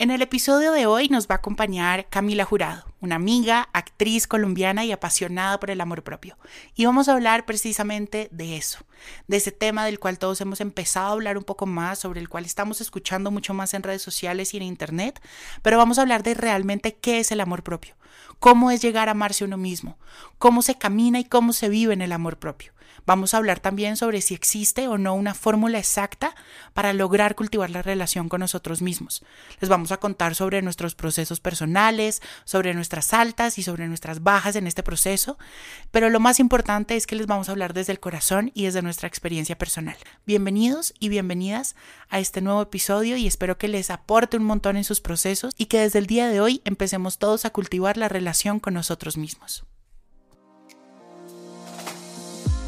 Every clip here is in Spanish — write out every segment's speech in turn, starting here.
En el episodio de hoy nos va a acompañar Camila Jurado, una amiga, actriz colombiana y apasionada por el amor propio. Y vamos a hablar precisamente de eso, de ese tema del cual todos hemos empezado a hablar un poco más, sobre el cual estamos escuchando mucho más en redes sociales y en internet, pero vamos a hablar de realmente qué es el amor propio, cómo es llegar a amarse uno mismo, cómo se camina y cómo se vive en el amor propio. Vamos a hablar también sobre si existe o no una fórmula exacta para lograr cultivar la relación con nosotros mismos. Les vamos a contar sobre nuestros procesos personales, sobre nuestras altas y sobre nuestras bajas en este proceso, pero lo más importante es que les vamos a hablar desde el corazón y desde nuestra experiencia personal. Bienvenidos y bienvenidas a este nuevo episodio y espero que les aporte un montón en sus procesos y que desde el día de hoy empecemos todos a cultivar la relación con nosotros mismos.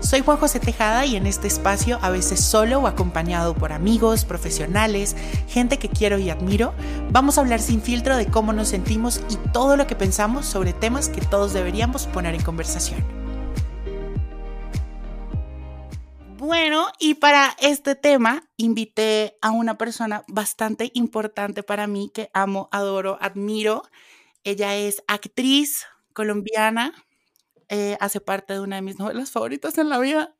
Soy Juan José Tejada y en este espacio, a veces solo o acompañado por amigos, profesionales, gente que quiero y admiro, vamos a hablar sin filtro de cómo nos sentimos y todo lo que pensamos sobre temas que todos deberíamos poner en conversación. Bueno, y para este tema invité a una persona bastante importante para mí que amo, adoro, admiro. Ella es actriz colombiana, eh, hace parte de una de mis novelas favoritas en la vida.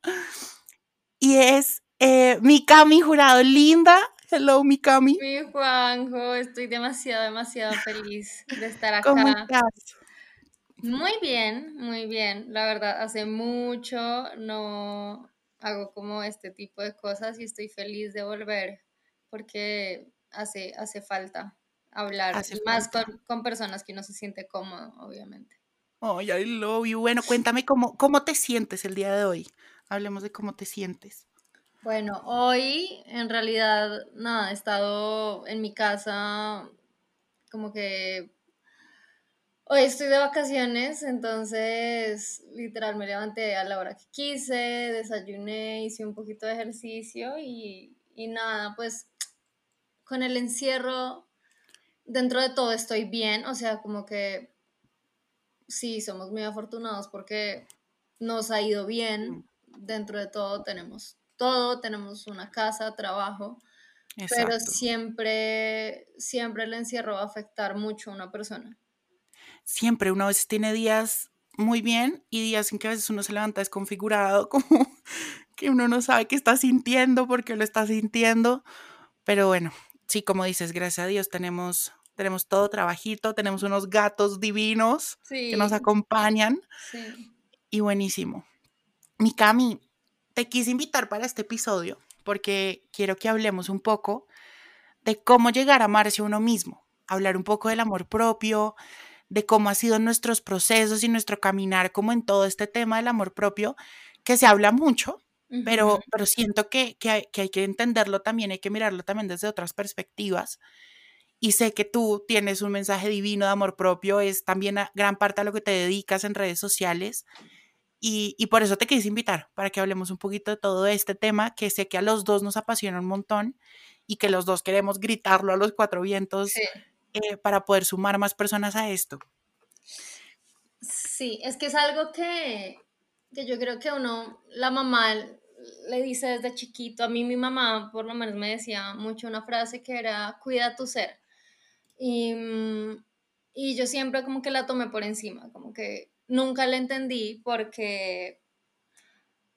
Y es eh, Mikami Jurado. Linda. Hello, Mikami. Mi Juanjo, estoy demasiado, demasiado feliz de estar acá. ¿Cómo estás? Muy bien, muy bien. La verdad, hace mucho no hago como este tipo de cosas y estoy feliz de volver porque hace, hace falta hablar más Con, con personas que uno se siente cómodo, obviamente. Oh, I love you. Bueno, cuéntame cómo, cómo te sientes el día de hoy. Hablemos de cómo te sientes. Bueno, hoy en realidad, nada, he estado en mi casa como que hoy estoy de vacaciones, entonces literal me levanté a la hora que quise, desayuné, hice un poquito de ejercicio y, y nada, pues con el encierro, dentro de todo estoy bien, o sea, como que sí, somos muy afortunados porque nos ha ido bien. Dentro de todo tenemos todo, tenemos una casa, trabajo, pero siempre, siempre el encierro va a afectar mucho a una persona. Siempre, uno a veces tiene días muy bien y días en que a veces uno se levanta desconfigurado, como que uno no sabe qué está sintiendo, porque lo está sintiendo, pero bueno, sí, como dices, gracias a Dios tenemos tenemos todo trabajito, tenemos unos gatos divinos que nos acompañan. Sí. Y buenísimo. Mikami, te quise invitar para este episodio porque quiero que hablemos un poco de cómo llegar a amarse a uno mismo, hablar un poco del amor propio, de cómo han sido nuestros procesos y nuestro caminar como en todo este tema del amor propio, que se habla mucho, pero, pero siento que, que, hay, que hay que entenderlo también, hay que mirarlo también desde otras perspectivas y sé que tú tienes un mensaje divino de amor propio, es también gran parte a lo que te dedicas en redes sociales. Y, por eso te quise invitar, para que hablemos un poquito de todo este tema, que sé que a los dos nos apasiona un montón y que los dos queremos gritarlo a los cuatro vientos eh, para poder sumar más personas a esto. Sí, es que es algo que, que yo creo que uno, la mamá le dice desde chiquito, a mí mi mamá por lo menos me decía mucho una frase que era, cuida tu ser. Y, mm, y yo siempre como que la tomé por encima, como que nunca la entendí porque,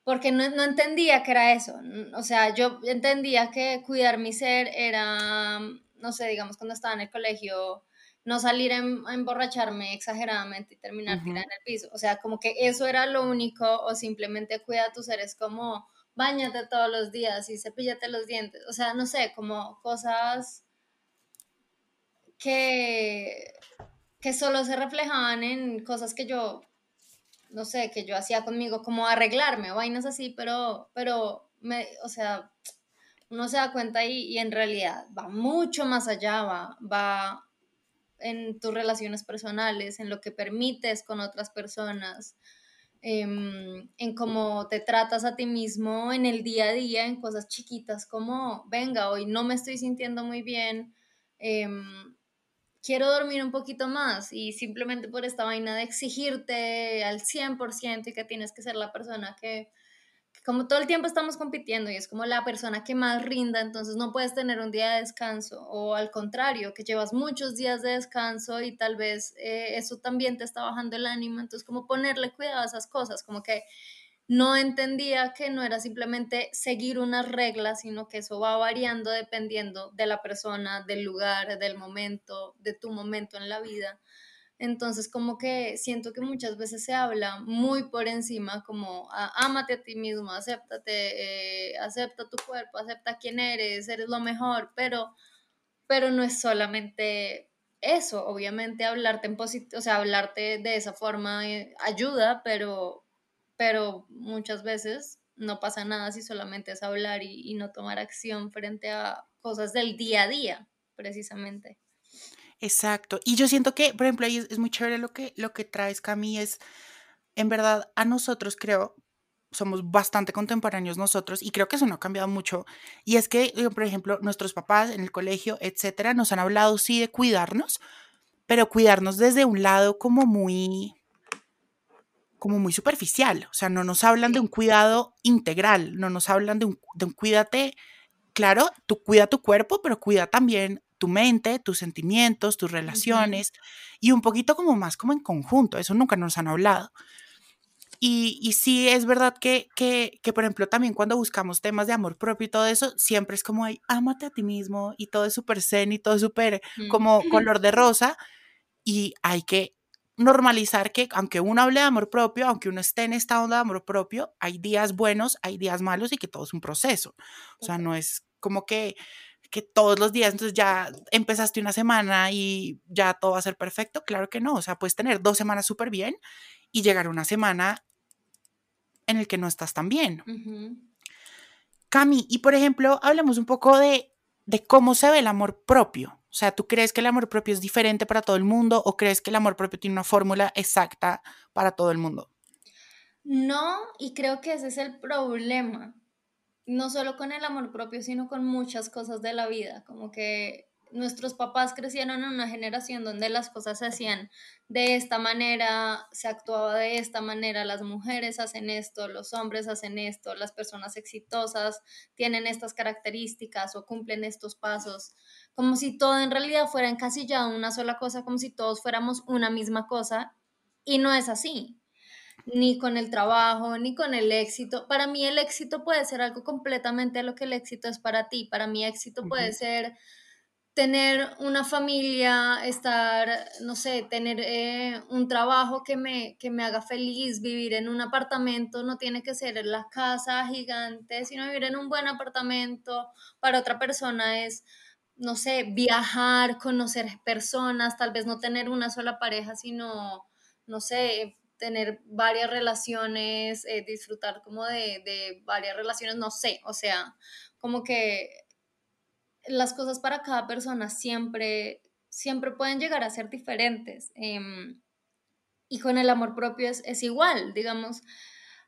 porque no, no entendía que era eso. O sea, yo entendía que cuidar mi ser era, no sé, digamos, cuando estaba en el colegio, no salir a, emborracharme exageradamente y terminar tirada en el piso. O sea, como que eso era lo único, o simplemente cuida tu ser, es como bañate todos los días y cepíllate los dientes. O sea, no sé, como cosas que, que solo se reflejaban en cosas que yo, no sé, que yo hacía conmigo, como arreglarme, vainas así, pero, pero, me, o sea, uno se da cuenta y, y en realidad va mucho más allá, va, va en tus relaciones personales, en lo que permites con otras personas, em, en cómo te tratas a ti mismo en el día a día, en cosas chiquitas como, venga, hoy no me estoy sintiendo muy bien, em, quiero dormir un poquito más y simplemente por esta vaina de exigirte al 100% y que tienes que ser la persona que como todo el tiempo estamos compitiendo y es como la persona que más rinda, entonces no puedes tener un día de descanso o al contrario, que llevas muchos días de descanso y tal vez eh, eso también te está bajando el ánimo, entonces como ponerle cuidado a esas cosas, como que no entendía que no era simplemente seguir unas reglas, sino que eso va variando dependiendo de la persona, del lugar, del momento, de tu momento en la vida. Entonces, como que siento que muchas veces se habla muy por encima, como ámate a ti mismo, acéptate, eh, acepta tu cuerpo, acepta quién eres, eres lo mejor, pero, pero no es solamente eso, obviamente hablarte en positivo, o sea, hablarte de esa forma eh, ayuda, pero, pero muchas veces no pasa nada si solamente es hablar y, no tomar acción frente a cosas del día a día, precisamente. Exacto. Y yo siento que, por ejemplo, ahí es, muy chévere lo que, lo que traes, Cami, es, en verdad, a nosotros creo, somos bastante contemporáneos nosotros y creo que eso no ha cambiado mucho. Y es que, por ejemplo, nuestros papás en el colegio, etcétera, nos han hablado, sí, de cuidarnos, pero cuidarnos desde un lado como muy como muy superficial, o sea, no nos hablan de un cuidado integral, no nos hablan de un, de un cuídate, claro, tú cuida tu cuerpo, pero cuida también tu mente, tus sentimientos, tus relaciones y un poquito como más como en conjunto, eso nunca nos han hablado. Y, y sí es verdad que, que, que, por ejemplo, también cuando buscamos temas de amor propio y todo eso, siempre es como, ay, ámate a ti mismo y todo es súper zen y todo es súper como color de rosa y hay que normalizar que aunque uno hable de amor propio, aunque uno esté en esta onda de amor propio, hay días buenos, hay días malos y que todo es un proceso. O sea, no es como que que todos los días, entonces ya empezaste una semana y ya todo va a ser perfecto. Claro que no, o sea, puedes tener dos semanas súper bien y llegar a una semana en el que no estás tan bien. Cami, y por ejemplo, hablemos un poco de, de cómo se ve el amor propio. O sea, ¿tú crees que el amor propio es diferente para todo el mundo o crees que el amor propio tiene una fórmula exacta para todo el mundo? No, y creo que ese es el problema no solo con el amor propio, sino con muchas cosas de la vida, como que nuestros papás crecieron en una generación donde las cosas se hacían de esta manera, se actuaba de esta manera, las mujeres hacen esto, los hombres hacen esto, las personas exitosas tienen estas características o cumplen estos pasos, como si todo en realidad fuera encasillado en una sola cosa, como si todos fuéramos una misma cosa, y no es así ni con el trabajo, ni con el éxito. Para mí el éxito puede ser algo completamente a lo que el éxito es para ti. Para mí éxito puede ser tener una familia, estar, no sé, tener eh, un trabajo que me, que me haga feliz, vivir en un apartamento, no tiene que ser la casa gigante, sino vivir en un buen apartamento. Para otra persona es, no sé, viajar, conocer personas, tal vez no tener una sola pareja, sino, no sé, tener varias relaciones, eh, disfrutar como de, varias relaciones, no sé, o sea, como que las cosas para cada persona siempre, siempre pueden llegar a ser diferentes. Em, y con el amor propio es, igual, digamos,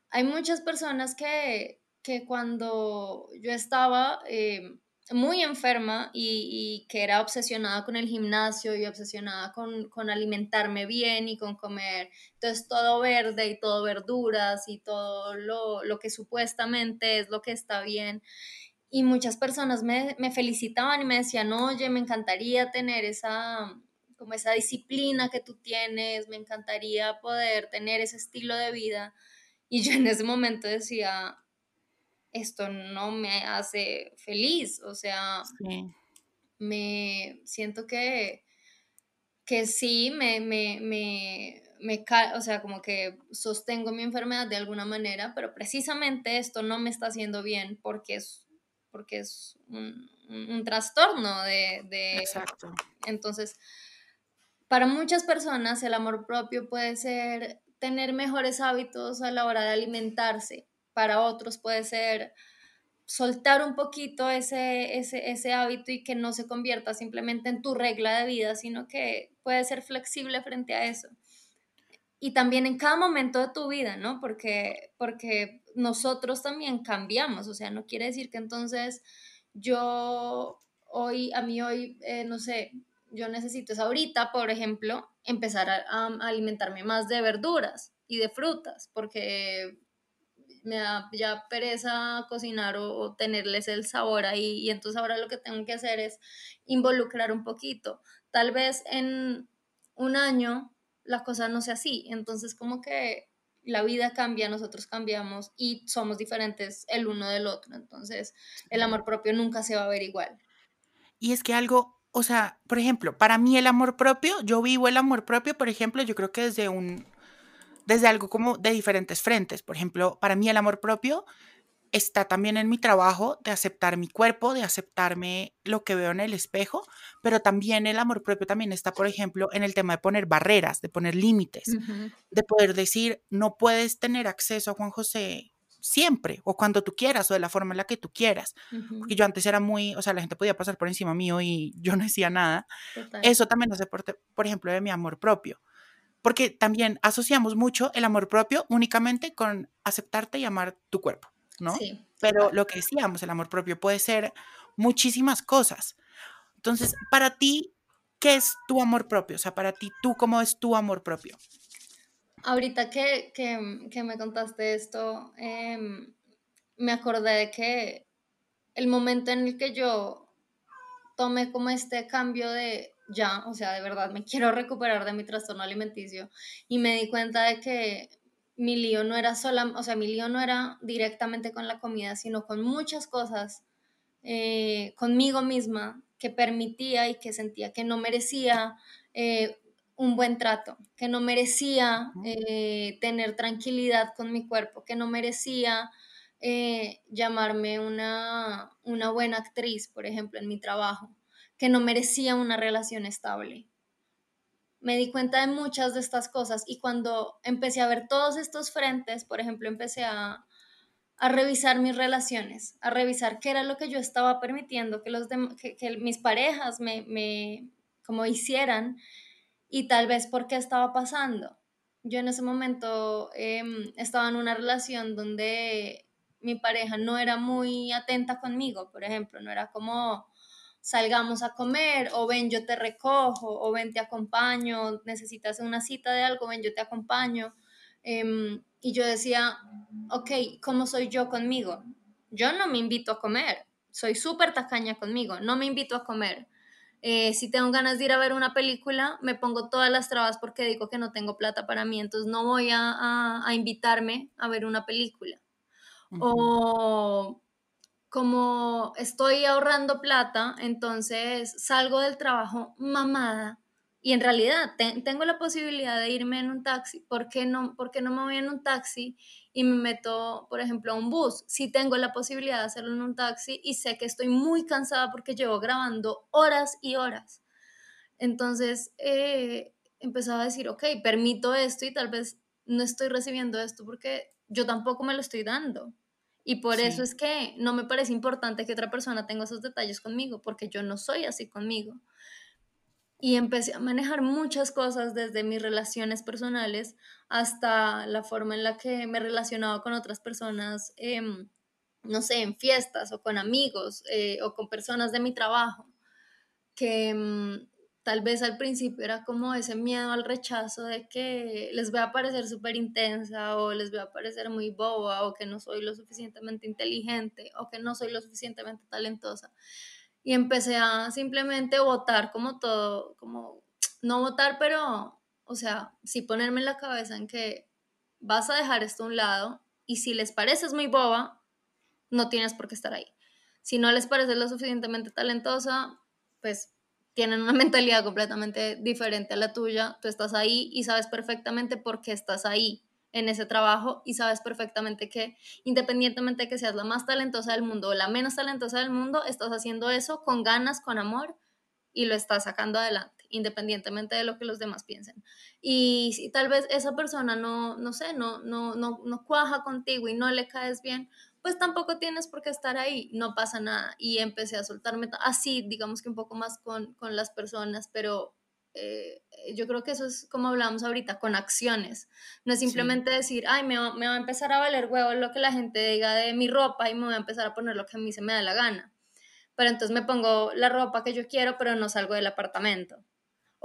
hay muchas personas que, que cuando yo estaba... Em, muy enferma y, que era obsesionada con el gimnasio y obsesionada con, alimentarme bien y con comer. Entonces todo verde y todo verduras y todo lo, que supuestamente es lo que está bien. Y muchas personas me, felicitaban y me decían, oye, me encantaría tener esa, como esa disciplina que tú tienes, me encantaría poder tener ese estilo de vida. Y yo en ese momento decía, esto no me hace feliz, o sea, me siento que, que sí, me, me, me ca o sea, como que sostengo mi enfermedad de alguna manera, pero precisamente esto no me está haciendo bien porque es, porque es un, un, trastorno de, de... Exacto. Entonces, para muchas personas el amor propio puede ser tener mejores hábitos a la hora de alimentarse. Para otros puede ser soltar un poquito ese, ese, ese, hábito y que no se convierta simplemente en tu regla de vida, sino que puede ser flexible frente a eso. Y también en cada momento de tu vida, ¿no? Porque, porque nosotros también cambiamos, o sea, no quiere decir que entonces yo hoy, a mí hoy, eh, no sé, yo necesito es ahorita, por ejemplo, empezar a, alimentarme más de verduras y de frutas, porque me da ya pereza cocinar o, tenerles el sabor ahí y entonces ahora lo que tengo que hacer es involucrar un poquito. Tal vez en un año la cosa no sea así, entonces como que la vida cambia, nosotros cambiamos y somos diferentes el uno del otro, entonces el amor propio nunca se va a ver igual. Y es que algo, o sea, por ejemplo, para mí el amor propio, yo vivo el amor propio, por ejemplo, yo creo que desde un, desde algo como de diferentes frentes. Por ejemplo, para mí el amor propio está también en mi trabajo de aceptar mi cuerpo, de aceptarme lo que veo en el espejo, pero también el amor propio también está, por ejemplo, en el tema de poner barreras, de poner límites, de poder decir, no puedes tener acceso a Juan José siempre o cuando tú quieras o de la forma en la que tú quieras. Porque yo antes era muy, o sea, la gente podía pasar por encima mío y yo no decía nada. Eso también hace parte, por ejemplo, de mi amor propio porque también asociamos mucho el amor propio únicamente con aceptarte y amar tu cuerpo, ¿no? Sí. Pero lo que decíamos, el amor propio puede ser muchísimas cosas. Entonces, para ti, ¿qué es tu amor propio? O sea, para ti, ¿tú cómo es tu amor propio? Ahorita que, que, me contaste esto, em, me acordé de que el momento en el que yo tomé como este cambio de ya, o sea, de verdad me quiero recuperar de mi trastorno alimenticio y me di cuenta de que mi lío no era sola, o sea, mi lío no era directamente con la comida, sino con muchas cosas eh, conmigo misma que permitía y que sentía que no merecía eh, un buen trato, que no merecía eh, tener tranquilidad con mi cuerpo, que no merecía llamarme una, una buena actriz, por ejemplo, en mi trabajo que no merecía una relación estable. Me di cuenta de muchas de estas cosas y cuando empecé a ver todos estos frentes, por ejemplo, empecé a, revisar mis relaciones, a revisar qué era lo que yo estaba permitiendo que, los que, mis parejas me, como hicieran y tal vez por qué estaba pasando. Yo en ese momento em, estaba en una relación donde mi pareja no era muy atenta conmigo, por ejemplo, no era como, salgamos a comer, o ven, yo te recojo, o ven, te acompaño, necesitas una cita de algo, ven, yo te acompaño. Em, y yo decía, ok, ¿cómo soy yo conmigo? Yo no me invito a comer, soy súper tacaña conmigo, no me invito a comer. Eh, si tengo ganas de ir a ver una película, me pongo todas las trabas porque digo que no tengo plata para mí, entonces no voy a, a, invitarme a ver una película. O como estoy ahorrando plata, entonces salgo del trabajo mamada y en realidad tengo la posibilidad de irme en un taxi. ¿Por qué, no, ¿Por qué no me voy en un taxi y me meto, por ejemplo, a un bus? Si tengo la posibilidad de hacerlo en un taxi y sé que estoy muy cansada porque llevo grabando horas y horas. Entonces eh, empezaba a decir, ok, permito esto y tal vez no estoy recibiendo esto porque yo tampoco me lo estoy dando. Y por eso es que no me parece importante que otra persona tenga esos detalles conmigo, porque yo no soy así conmigo. Y empecé a manejar muchas cosas desde mis relaciones personales hasta la forma en la que me relacionaba con otras personas, em, no sé, en fiestas o con amigos eh, o con personas de mi trabajo, que em, tal vez al principio era como ese miedo al rechazo de que les voy a parecer súper intensa o les voy a parecer muy boba o que no soy lo suficientemente inteligente o que no soy lo suficientemente talentosa. Y empecé a simplemente votar como todo, como no votar, pero, o sea, sí ponerme en la cabeza en que vas a dejar esto a un lado y si les pareces muy boba, no tienes por qué estar ahí. Si no les pareces lo suficientemente talentosa, pues tienen una mentalidad completamente diferente a la tuya, tú estás ahí y sabes perfectamente por qué estás ahí en ese trabajo y sabes perfectamente que independientemente de que seas la más talentosa del mundo o la menos talentosa del mundo, estás haciendo eso con ganas, con amor y lo estás sacando adelante, independientemente de lo que los demás piensen. Y si tal vez esa persona no, no sé, no, no, no, no cuaja contigo y no le caes bien, pues tampoco tienes por qué estar ahí, no pasa nada. Y empecé a soltarme así, digamos que un poco más con, con las personas, pero eh, yo creo que eso es como hablamos ahorita, con acciones. No es simplemente decir, ay, me va, me va, a empezar a valer huevo lo que la gente diga de mi ropa y me voy a empezar a poner lo que a mí se me da la gana. Pero entonces me pongo la ropa que yo quiero, pero no salgo del apartamento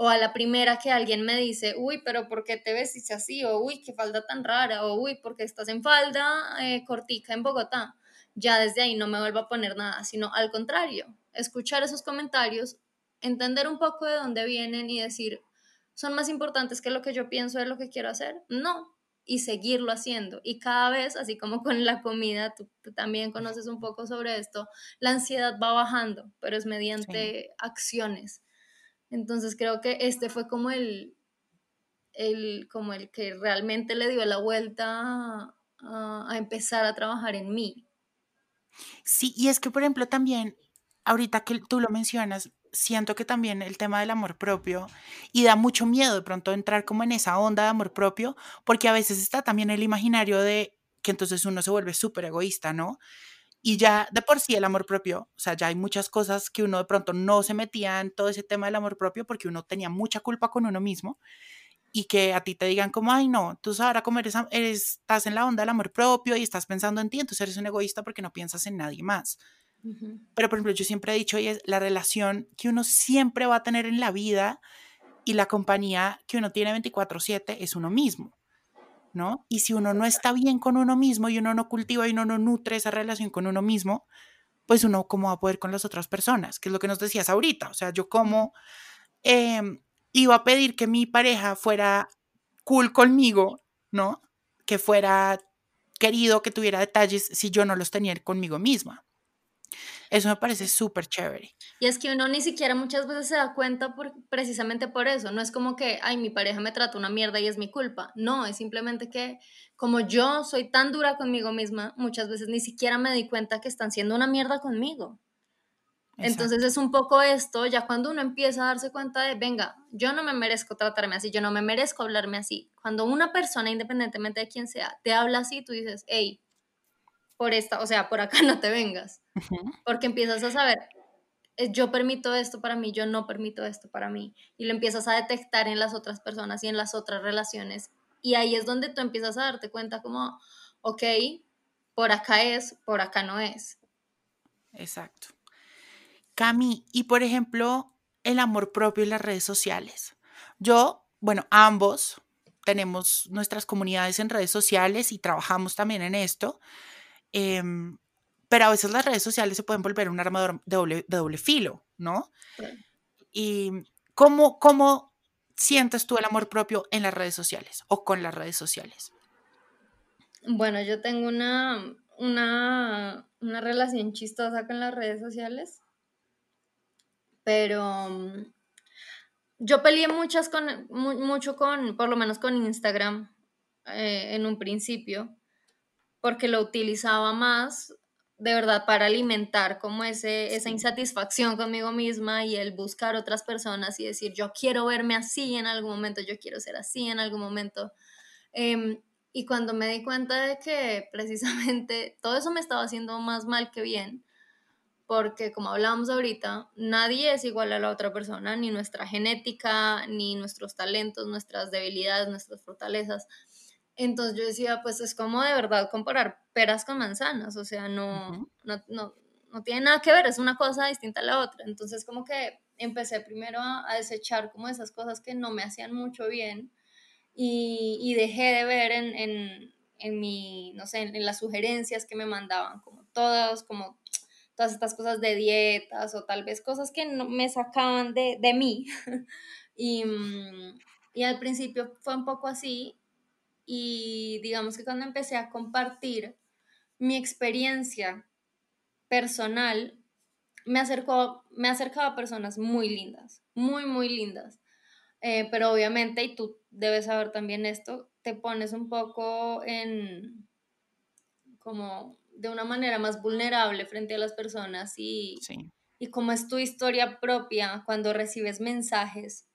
o a la primera que alguien me dice, uy, pero ¿por qué te vestiste así? O uy, qué falda tan rara, o uy, ¿por qué estás en falda eh, cortica en Bogotá? Ya desde ahí no me vuelvo a poner nada, sino al contrario, escuchar esos comentarios, entender un poco de dónde vienen y decir, ¿son más importantes que lo que yo pienso de lo que quiero hacer? No, y seguirlo haciendo. Y cada vez, así como con la comida, tú, también conoces un poco sobre esto, la ansiedad va bajando, pero es mediante acciones. Entonces creo que este fue como el, el, como el que realmente le dio la vuelta a, empezar a trabajar en mí. Sí, y es que, por ejemplo, también, ahorita que tú lo mencionas, siento que también el tema del amor propio y da mucho miedo de pronto entrar como en esa onda de amor propio, porque a veces está también el imaginario de que entonces uno se vuelve súper egoísta, ¿no? Y ya de por sí el amor propio, o sea, ya hay muchas cosas que uno de pronto no se metía en todo ese tema del amor propio porque uno tenía mucha culpa con uno mismo y que a ti te digan como, ay, no, tú ahora como eres, estás en la onda del amor propio y estás pensando en ti, entonces eres un egoísta porque no piensas en nadie más. Pero, por ejemplo, yo siempre he dicho, y es la relación que uno siempre va a tener en la vida y la compañía que uno tiene 24/7 es uno mismo. ¿No? Y si uno no está bien con uno mismo y uno no cultiva y uno no nutre esa relación con uno mismo, pues uno cómo va a poder con las otras personas, que es lo que nos decías ahorita. O sea, yo como em, iba a pedir que mi pareja fuera cool conmigo, ¿no? Que fuera querido, que tuviera detalles si yo no los tenía conmigo misma. Eso me parece súper chévere. Y es que uno ni siquiera muchas veces se da cuenta por, precisamente por eso. No es como que, ay, mi pareja me trata una mierda y es mi culpa. No, es simplemente que como yo soy tan dura conmigo misma, muchas veces ni siquiera me di cuenta que están siendo una mierda conmigo. Entonces es un poco esto, ya cuando uno empieza a darse cuenta de, venga, yo no me merezco tratarme así, yo no me merezco hablarme así. Cuando una persona, independientemente de quién sea, te habla así, tú dices, hey, por esta, o sea, por acá no te vengas, porque empiezas a saber, eh, yo permito esto para mí, yo no permito esto para mí, y lo empiezas a detectar en las otras personas y en las otras relaciones, y ahí es donde tú empiezas a darte cuenta como, ok, por acá es, por acá no es. Exacto. Cami, y por ejemplo, el amor propio en las redes sociales. Yo, bueno, ambos tenemos nuestras comunidades en redes sociales y trabajamos también en esto. Em, pero a veces las redes sociales se pueden volver un armador de doble, de doble filo, ¿no? ¿Y cómo, cómo sientes tú el amor propio en las redes sociales o con las redes sociales? Bueno, yo tengo una, una, una relación chistosa con las redes sociales, pero mm, yo peleé muchas con, mucho con, por lo menos con Instagram eh, en un principio, porque lo utilizaba más de verdad para alimentar como ese, esa insatisfacción conmigo misma y el buscar otras personas y decir, yo quiero verme así en algún momento, yo quiero ser así en algún momento. Em, y cuando me di cuenta de que precisamente todo eso me estaba haciendo más mal que bien, porque como hablábamos ahorita, nadie es igual a la otra persona, ni nuestra genética, ni nuestros talentos, nuestras debilidades, nuestras fortalezas. Entonces yo decía, pues es como de verdad comparar peras con manzanas, o sea, no, no, no, no, tiene nada que ver, es una cosa distinta a la otra. Entonces como que empecé primero a, desechar como esas cosas que no me hacían mucho bien y, y dejé de ver en, en, en, mi, no sé, en, las sugerencias que me mandaban, como todas, como todas estas cosas de dietas o tal vez cosas que no, me sacaban de, de mí. y, mm, y al principio fue un poco así y digamos que cuando empecé a compartir mi experiencia personal me acercó, me acercaba a personas muy lindas, muy, muy lindas. Eh, pero obviamente, y tú debes saber también esto, te pones un poco en como de una manera más vulnerable frente a las personas y, y como es tu historia propia cuando recibes mensajes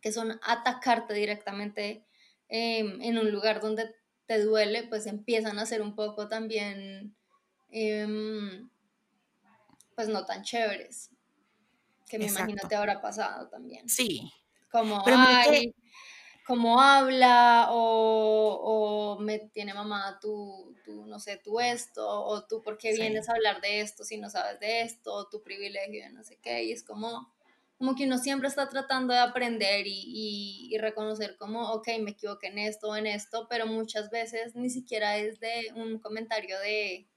que son atacarte directamente em, en un lugar donde te duele, pues empiezan a ser un poco también, em, pues no tan chéveres, que me imagino te habrá pasado también. Sí. Como, ay, cómo habla o, me tiene mamá tú, tú, no sé, tú esto, o tú por qué vienes a hablar de esto si no sabes de esto, o tu privilegio no sé qué, y es como, como que uno siempre está tratando de aprender y, y, reconocer como, ok, me equivoqué en esto o en esto, pero muchas veces ni siquiera es de un comentario de,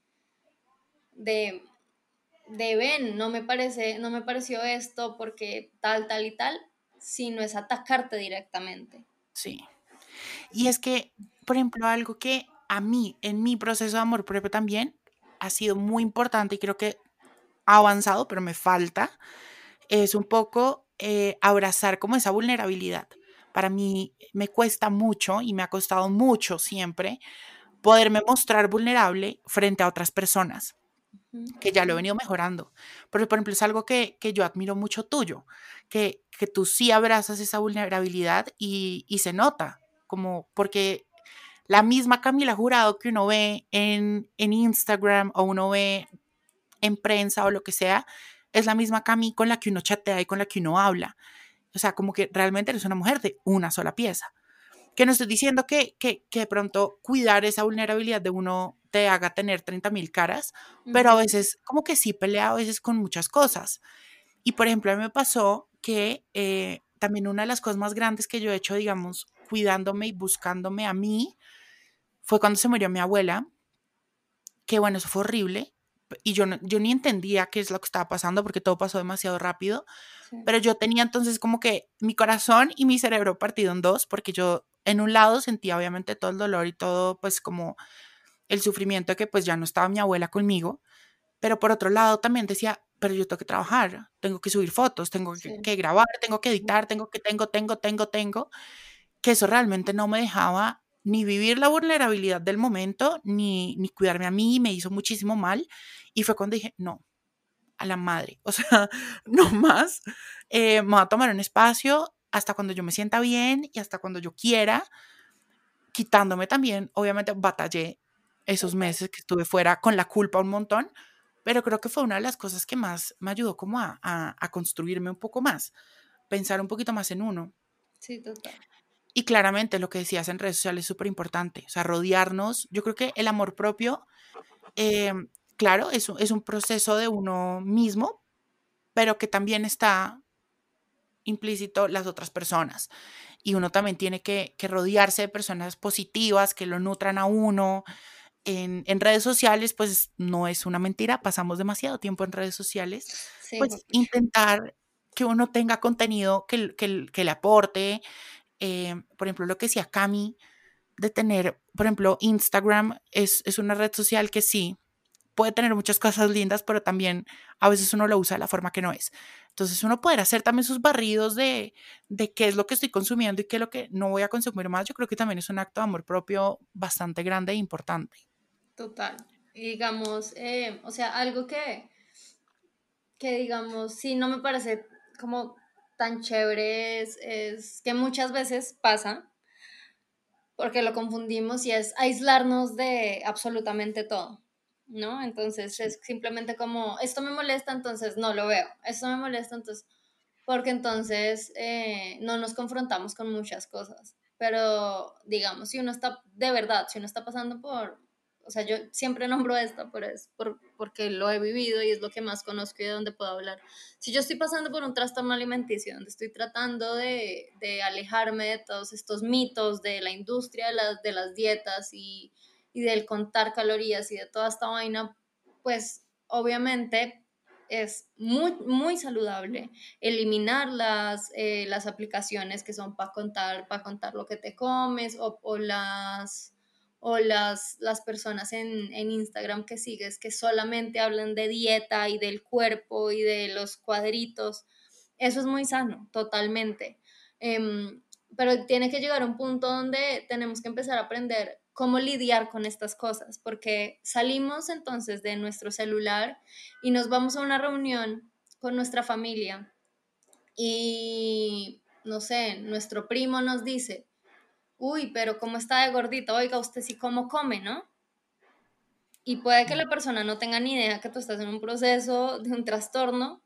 de, de ven, no me parece, no me pareció esto porque tal, tal y tal, sino es atacarte directamente. Sí. Y es que, por ejemplo, algo que a mí, en mi proceso de amor propio también, ha sido muy importante y creo que ha avanzado, pero me falta, es un poco eh, abrazar como esa vulnerabilidad. Para mí me cuesta mucho y me ha costado mucho siempre poderme mostrar vulnerable frente a otras personas, que ya lo he venido mejorando. Pero, por ejemplo, es algo que, que yo admiro mucho tuyo, que, que tú sí abrazas esa vulnerabilidad y, y, se nota, como porque la misma Camila Jurado que uno ve en, en Instagram o uno ve en prensa o lo que sea, es la misma Cami con la que uno chatea y con la que uno habla. O sea, como que realmente eres una mujer de una sola pieza. Que no estoy diciendo que, que, que de pronto cuidar esa vulnerabilidad de uno te haga tener 30 mil caras, pero a veces como que sí pelea a veces con muchas cosas. Y por ejemplo, a mí me pasó que eh, también una de las cosas más grandes que yo he hecho, digamos, cuidándome y buscándome a mí, fue cuando se murió mi abuela, que bueno, eso fue horrible, y yo, yo ni entendía qué es lo que estaba pasando porque todo pasó demasiado rápido, pero yo tenía entonces como que mi corazón y mi cerebro partido en dos, porque yo en un lado sentía obviamente todo el dolor y todo pues como el sufrimiento de que pues ya no estaba mi abuela conmigo, pero por otro lado también decía, pero yo tengo que trabajar, tengo que subir fotos, tengo que, grabar, tengo que editar, tengo que, tengo, tengo, tengo, tengo, que eso realmente no me dejaba ni vivir la vulnerabilidad del momento, ni, ni cuidarme a mí, me hizo muchísimo mal. Y fue cuando dije, no, a la madre, o sea, no más, eh, me voy a tomar un espacio hasta cuando yo me sienta bien y hasta cuando yo quiera, quitándome también, obviamente batallé esos meses que estuve fuera con la culpa un montón, pero creo que fue una de las cosas que más me ayudó como a, a, construirme un poco más, pensar un poquito más en uno. Sí, total. Y claramente lo que decías en redes sociales es súper importante, o sea, rodearnos, yo creo que el amor propio, eh, claro, es, es un proceso de uno mismo, pero que también está implícito las otras personas. Y uno también tiene que, que rodearse de personas positivas que lo nutran a uno, en, redes sociales, pues no es una mentira, pasamos demasiado tiempo en redes sociales, pues intentar que uno tenga contenido que, que, le aporte, eh, por ejemplo, lo que decía Cami, de tener, por ejemplo, Instagram es, es, una red social que sí puede tener muchas cosas lindas, pero también a veces uno lo usa de la forma que no es. Entonces uno puede hacer también sus barridos de, de qué es lo que estoy consumiendo y qué es lo que no voy a consumir más. Yo creo que también es un acto de amor propio bastante grande e importante. Total. digamos, eh, o sea, algo que, que digamos, sí no me parece como tan chévere es, que muchas veces pasa, porque lo confundimos y es aislarnos de absolutamente todo, ¿no? Entonces es simplemente como, esto me molesta, entonces no lo veo, esto me molesta, entonces, porque entonces eh, no nos confrontamos con muchas cosas. Pero digamos, si uno está, de verdad, si uno está pasando por, o sea, yo siempre nombro esto, pero es por, porque lo he vivido y es lo que más conozco y de donde puedo hablar. Si yo estoy pasando por un trastorno alimenticio, donde estoy tratando de, de alejarme de todos estos mitos de la industria de las, de las dietas y, y del contar calorías y de toda esta vaina, pues obviamente es muy, muy saludable eliminar las, eh, las aplicaciones que son para contar, para contar lo que te comes o, o las o las, las personas en, en, Instagram que sigues que solamente hablan de dieta y del cuerpo y de los cuadritos. Eso es muy sano, totalmente. Em, pero tiene que llegar a un punto donde tenemos que empezar a aprender cómo lidiar con estas cosas, porque salimos entonces de nuestro celular y nos vamos a una reunión con nuestra familia y, no sé, nuestro primo nos dice, uy, pero ¿cómo está de gordito? Oiga, usted sí cómo come, ¿no? Y puede que la persona no tenga ni idea que tú estás en un proceso de un trastorno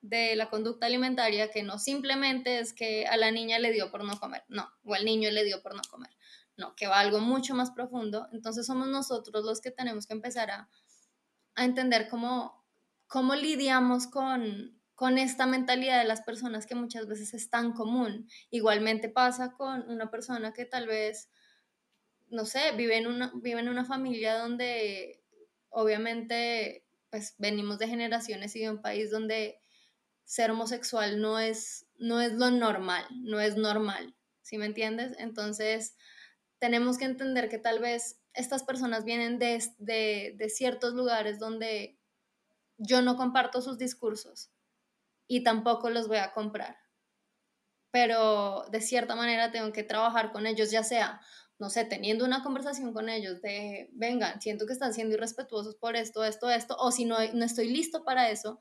de la conducta alimentaria que no simplemente es que a la niña le dio por no comer, no, o al niño le dio por no comer, no, que va algo mucho más profundo. Entonces somos nosotros los que tenemos que empezar a, a entender cómo, cómo lidiamos con, con esta mentalidad de las personas que muchas veces es tan común. Igualmente pasa con una persona que tal vez, no sé, vive en una, vive en una familia donde obviamente pues venimos de generaciones y de un país donde ser homosexual no es, no es lo normal, no es normal, ¿sí me entiendes? Entonces tenemos que entender que tal vez estas personas vienen de, de, de ciertos lugares donde yo no comparto sus discursos, y tampoco los voy a comprar. Pero de cierta manera tengo que trabajar con ellos, ya sea, no sé, teniendo una conversación con ellos de, vengan, siento que están siendo irrespetuosos por esto, esto, esto, o si no, no estoy listo para eso,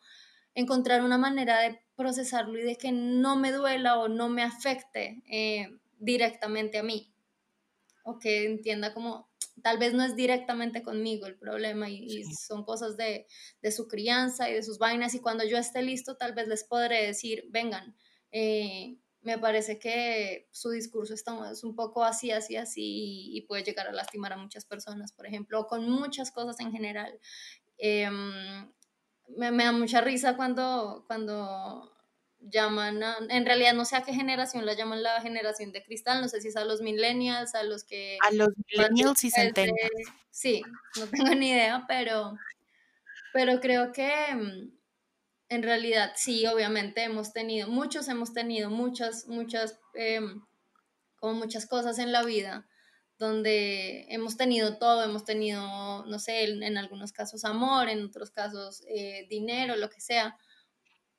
encontrar una manera de procesarlo y de que no me duela o no me afecte eh, directamente a mí. O que entienda como, tal vez no es directamente conmigo el problema y, son cosas de, su crianza y de sus vainas y cuando yo esté listo tal vez les podré decir, vengan, eh, me parece que su discurso está, es un poco así, así, así y, puede llegar a lastimar a muchas personas, por ejemplo, o con muchas cosas en general. Em, me, me, da mucha risa cuando, cuando llaman en realidad no sé a qué generación la llaman la generación de cristal, no sé si es a los millennials, a los que... A los millennials y centennials. Sí, no tengo ni idea, pero, pero creo que mm, en realidad sí, obviamente hemos tenido, muchos hemos tenido muchas, muchas, em, como muchas cosas en la vida donde hemos tenido todo, hemos tenido, no sé, en, algunos casos amor, en otros casos eh, dinero, lo que sea,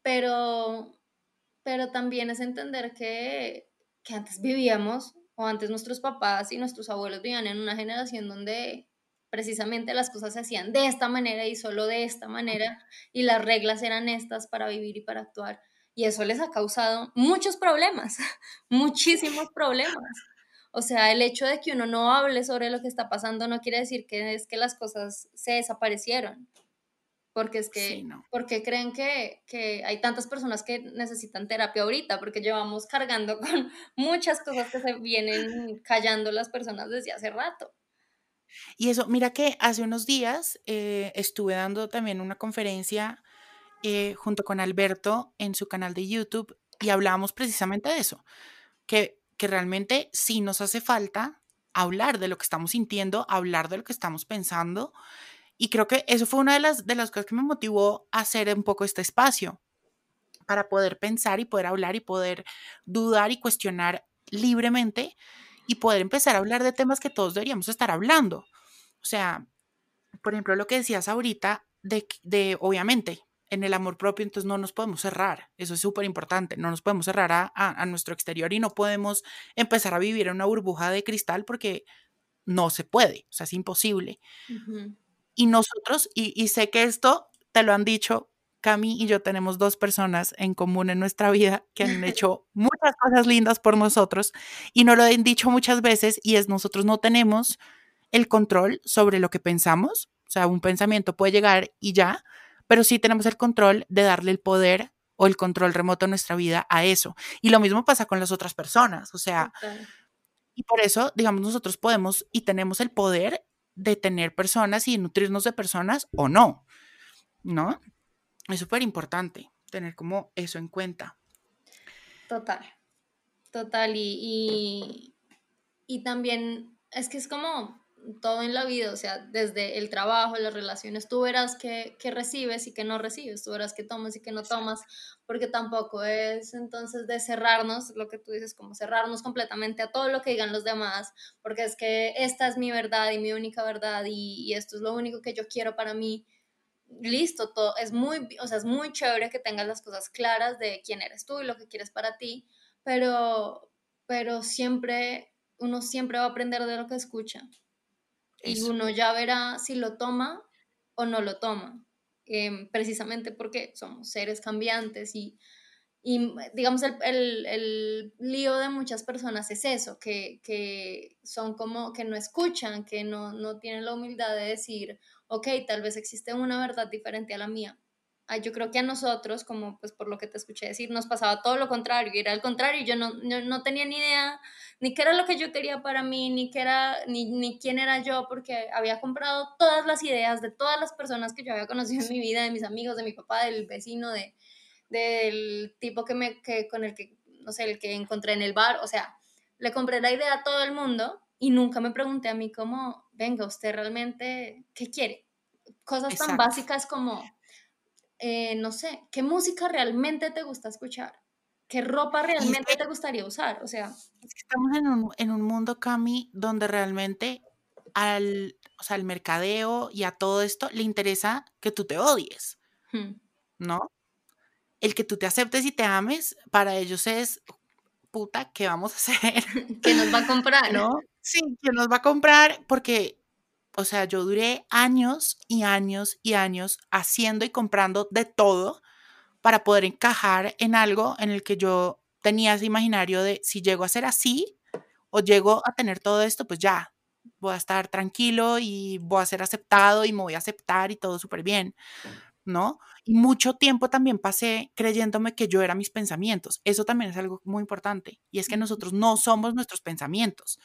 pero pero también es entender que, que antes vivíamos, o antes nuestros papás y nuestros abuelos vivían en una generación donde precisamente las cosas se hacían de esta manera y solo de esta manera, y las reglas eran estas para vivir y para actuar. Y eso les ha causado muchos problemas, muchísimos problemas. O sea, el hecho de que uno no hable sobre lo que está pasando no quiere decir que es que las cosas se desaparecieron porque es que, porque creen que, que, hay tantas personas que necesitan terapia ahorita, porque llevamos cargando con muchas cosas que se vienen callando las personas desde hace rato. Y eso, mira que hace unos días eh, estuve dando también una conferencia eh, junto con Alberto en su canal de YouTube y hablábamos precisamente de eso, que, que realmente sí nos hace falta hablar de lo que estamos sintiendo, hablar de lo que estamos pensando y creo que eso fue una de las, de las cosas que me motivó a hacer un poco este espacio, para poder pensar y poder hablar y poder dudar y cuestionar libremente y poder empezar a hablar de temas que todos deberíamos estar hablando. O sea, por ejemplo, lo que decías ahorita de, de obviamente, en el amor propio, entonces no nos podemos cerrar. Eso es súper importante. No nos podemos cerrar a, a, nuestro exterior y no podemos empezar a vivir en una burbuja de cristal porque no se puede. O sea, es imposible. Y nosotros, y, sé que esto te lo han dicho, Cami y yo tenemos dos personas en común en nuestra vida que han hecho muchas cosas lindas por nosotros y nos lo han dicho muchas veces y es nosotros no tenemos el control sobre lo que pensamos, o sea, un pensamiento puede llegar y ya, pero sí tenemos el control de darle el poder o el control remoto en nuestra vida a eso. Y lo mismo pasa con las otras personas, o sea, y por eso, digamos, nosotros podemos y tenemos el poder de tener personas y nutrirnos de personas o no, ¿no? Es súper importante tener como eso en cuenta. Total, total. Y, y, también es que es como, todo en la vida, o sea, desde el trabajo, las relaciones, tú verás que, recibes y que no recibes, tú verás que tomas y que no tomas, porque tampoco es entonces de cerrarnos, lo que tú dices, como cerrarnos completamente a todo lo que digan los demás, porque es que esta es mi verdad y mi única verdad y, y esto es lo único que yo quiero para mí. Listo, todo es muy, o sea, es muy chévere que tengas las cosas claras de quién eres tú y lo que quieres para ti, pero, pero siempre, uno siempre va a aprender de lo que escucha y uno ya verá si lo toma o no lo toma, em, precisamente porque somos seres cambiantes y, y digamos, el, el, el, lío de muchas personas es eso, que, que, son como que no escuchan, que no, no tienen la humildad de decir, ok, tal vez existe una verdad diferente a la mía yo creo que a nosotros, como pues por lo que te escuché decir, nos pasaba todo lo contrario, y era al contrario, yo no, no tenía ni idea ni qué era lo que yo quería para mí, ni qué era, ni, ni quién era yo, porque había comprado todas las ideas de todas las personas que yo había conocido en mi vida, de mis amigos, de mi papá, del vecino, de, del tipo que me, que, con el que, no sé, el que encontré en el bar, o sea, le compré la idea a todo el mundo y nunca me pregunté a mí cómo, venga, usted realmente, ¿qué quiere? Cosas tan básicas como eh, no sé, ¿qué música realmente te gusta escuchar? ¿Qué ropa realmente te gustaría usar? O sea... estamos en un, en un mundo, Cami, donde realmente al, o sea, al mercadeo y a todo esto le interesa que tú te odies, hmm. ¿no? El que tú te aceptes y te ames, para ellos es, puta, ¿qué vamos a hacer? ¿Qué nos va a comprar? ¿No? Sí, que nos va a comprar porque o sea, yo duré años y años y años haciendo y comprando de todo para poder encajar en algo en el que yo tenía ese imaginario de si llego a ser así o llego a tener todo esto, pues ya, voy a estar tranquilo y voy a ser aceptado y me voy a aceptar y todo súper bien, ¿no? Y mucho tiempo también pasé creyéndome que yo era mis pensamientos. Eso también es algo muy importante y es que nosotros no somos nuestros pensamientos.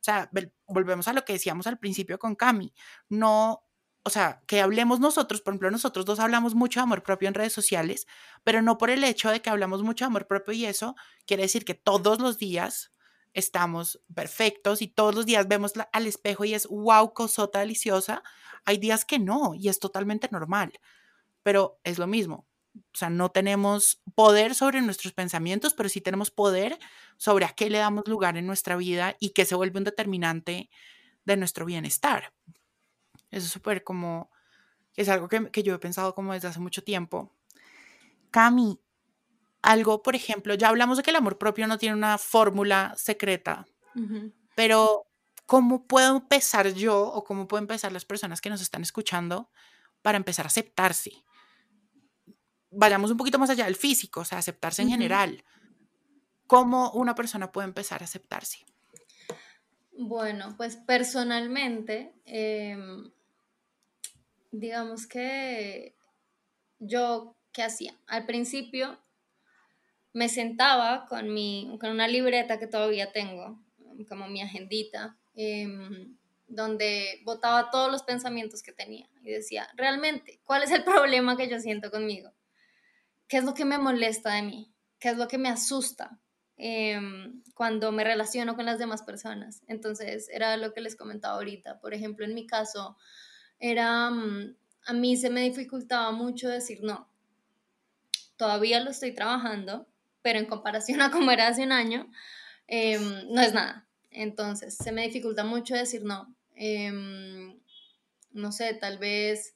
O sea, volvemos a lo que decíamos al principio con Cami. No, o sea, que hablemos nosotros, por ejemplo, nosotros dos hablamos mucho de amor propio en redes sociales, pero no por el hecho de que hablamos mucho de amor propio y eso quiere decir que todos los días estamos perfectos y todos los días vemos al espejo y es wow, cosota deliciosa. Hay días que no y es totalmente normal, pero es lo mismo. O sea, no tenemos poder sobre nuestros pensamientos, pero sí tenemos poder sobre a qué le damos lugar en nuestra vida y que se vuelve un determinante de nuestro bienestar. Eso es súper como, es algo que, que, yo he pensado como desde hace mucho tiempo. Cami, algo, por ejemplo, ya hablamos de que el amor propio no tiene una fórmula secreta, pero ¿cómo puedo empezar yo o cómo puedo empezar las personas que nos están escuchando para empezar a aceptarse? Vayamos un poquito más allá del físico, o sea, aceptarse en general. ¿Cómo una persona puede empezar a aceptarse? Bueno, pues personalmente, em, digamos que yo, ¿qué hacía? Al principio me sentaba con, mi, con una libreta que todavía tengo, como mi agendita, em, donde botaba todos los pensamientos que tenía y decía, realmente, ¿cuál es el problema que yo siento conmigo? ¿Qué es lo que me molesta de mí? ¿Qué es lo que me asusta em, cuando me relaciono con las demás personas? Entonces, era lo que les comentaba ahorita. Por ejemplo, en mi caso, era, mm, a mí se me dificultaba mucho decir no. Todavía lo estoy trabajando, pero en comparación a como era hace un año, em, no es nada. Entonces, se me dificulta mucho decir no. Em, no sé, tal vez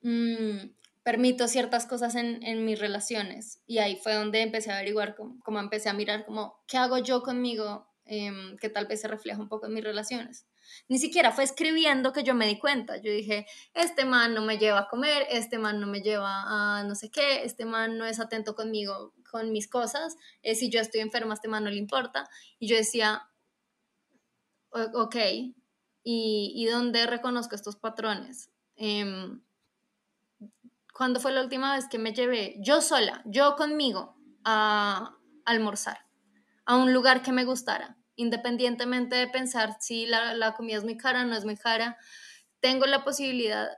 mm, permito ciertas cosas en, en, mis relaciones. Y ahí fue donde empecé a averiguar, como, empecé a mirar como, ¿qué hago yo conmigo? Em, que tal vez se refleja un poco en mis relaciones. Ni siquiera fue escribiendo que yo me di cuenta. Yo dije, este man no me lleva a comer, este man no me lleva a no sé qué, este man no es atento conmigo, con mis cosas. Eh, si yo estoy enferma, este man no le importa. Y yo decía, ok, ¿y, y dónde reconozco estos patrones? Eh, ¿Cuándo fue la última vez que me llevé yo sola, yo conmigo, a almorzar? A un lugar que me gustara, independientemente de pensar si la, comida es muy cara o no es muy cara. Tengo la posibilidad,